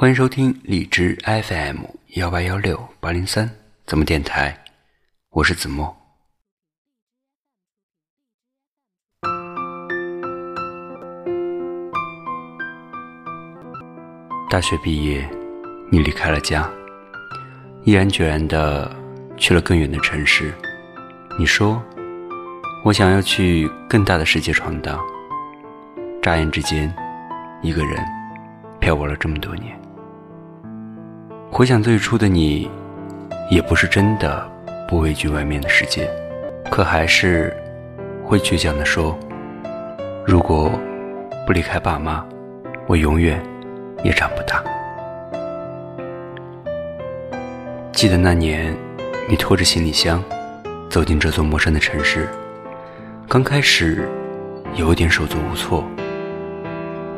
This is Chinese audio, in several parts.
欢迎收听荔枝 FM 幺八幺六八零三怎么电台，我是子墨。大学毕业，你离开了家，毅然决然的去了更远的城市。你说，我想要去更大的世界闯荡。眨眼之间，一个人漂泊了这么多年。回想最初的你，也不是真的不畏惧外面的世界，可还是会倔强地说：“如果不离开爸妈，我永远也长不大。”记得那年，你拖着行李箱走进这座陌生的城市，刚开始有点手足无措，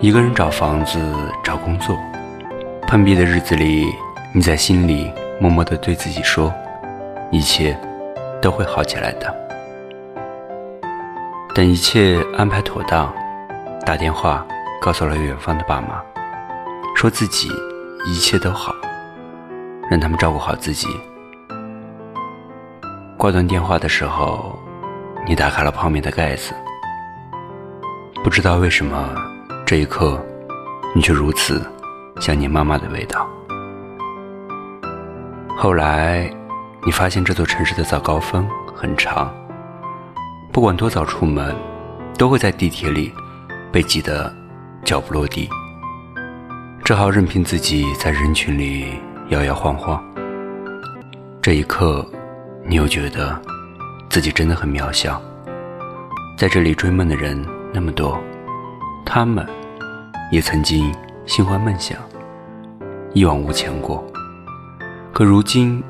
一个人找房子、找工作，碰壁的日子里。你在心里默默的对自己说：“一切都会好起来的。”等一切安排妥当，打电话告诉了远方的爸妈，说自己一切都好，让他们照顾好自己。挂断电话的时候，你打开了泡面的盖子，不知道为什么，这一刻，你却如此想念妈妈的味道。后来，你发现这座城市的早高峰很长，不管多早出门，都会在地铁里被挤得脚不落地，只好任凭自己在人群里摇摇晃晃。这一刻，你又觉得自己真的很渺小。在这里追梦的人那么多，他们也曾经心怀梦想，一往无前过。可如今，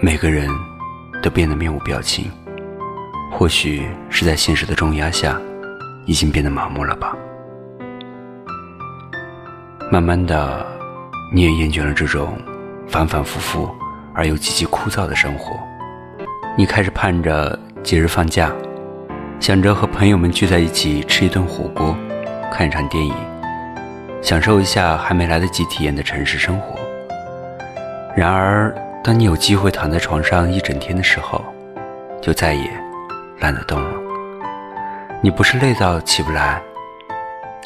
每个人都变得面无表情，或许是在现实的重压下，已经变得麻木了吧。慢慢的，你也厌倦了这种反反复复而又极其枯燥的生活。你开始盼着节日放假，想着和朋友们聚在一起吃一顿火锅，看一场电影，享受一下还没来得及体验的城市生活。然而，当你有机会躺在床上一整天的时候，就再也懒得动了。你不是累到起不来，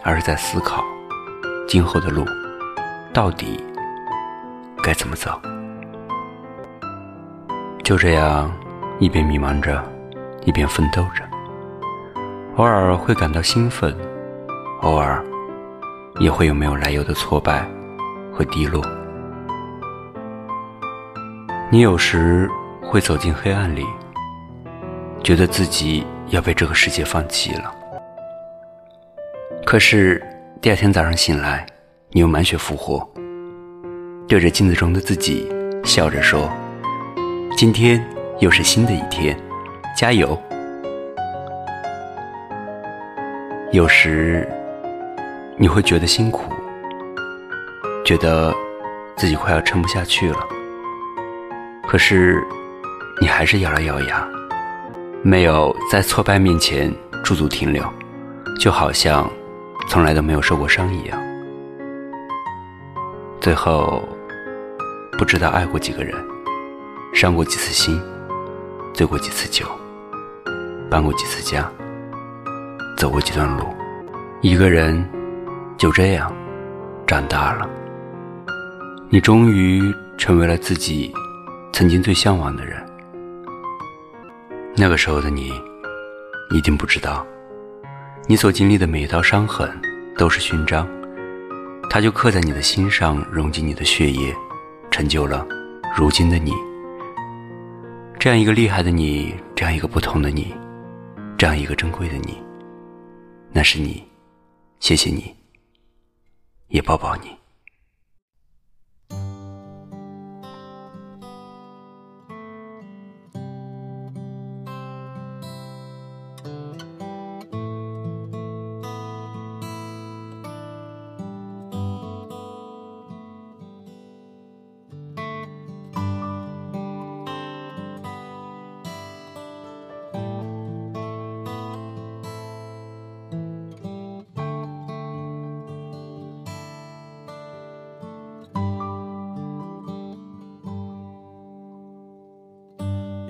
而是在思考今后的路到底该怎么走。就这样，一边迷茫着，一边奋斗着。偶尔会感到兴奋，偶尔也会有没有来由的挫败和低落。你有时会走进黑暗里，觉得自己要被这个世界放弃了。可是第二天早上醒来，你又满血复活，对着镜子中的自己笑着说：“今天又是新的一天，加油！”有时你会觉得辛苦，觉得自己快要撑不下去了。可是，你还是咬了咬牙，没有在挫败面前驻足停留，就好像从来都没有受过伤一样。最后，不知道爱过几个人，伤过几次心，醉过几次酒，搬过几次家，走过几段路，一个人就这样长大了。你终于成为了自己。曾经最向往的人，那个时候的你，一定不知道，你所经历的每一道伤痕都是勋章，它就刻在你的心上，融进你的血液，成就了如今的你。这样一个厉害的你，这样一个不同的你，这样一个珍贵的你，那是你，谢谢你，也抱抱你。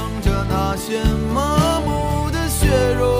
望着那些麻木的血肉。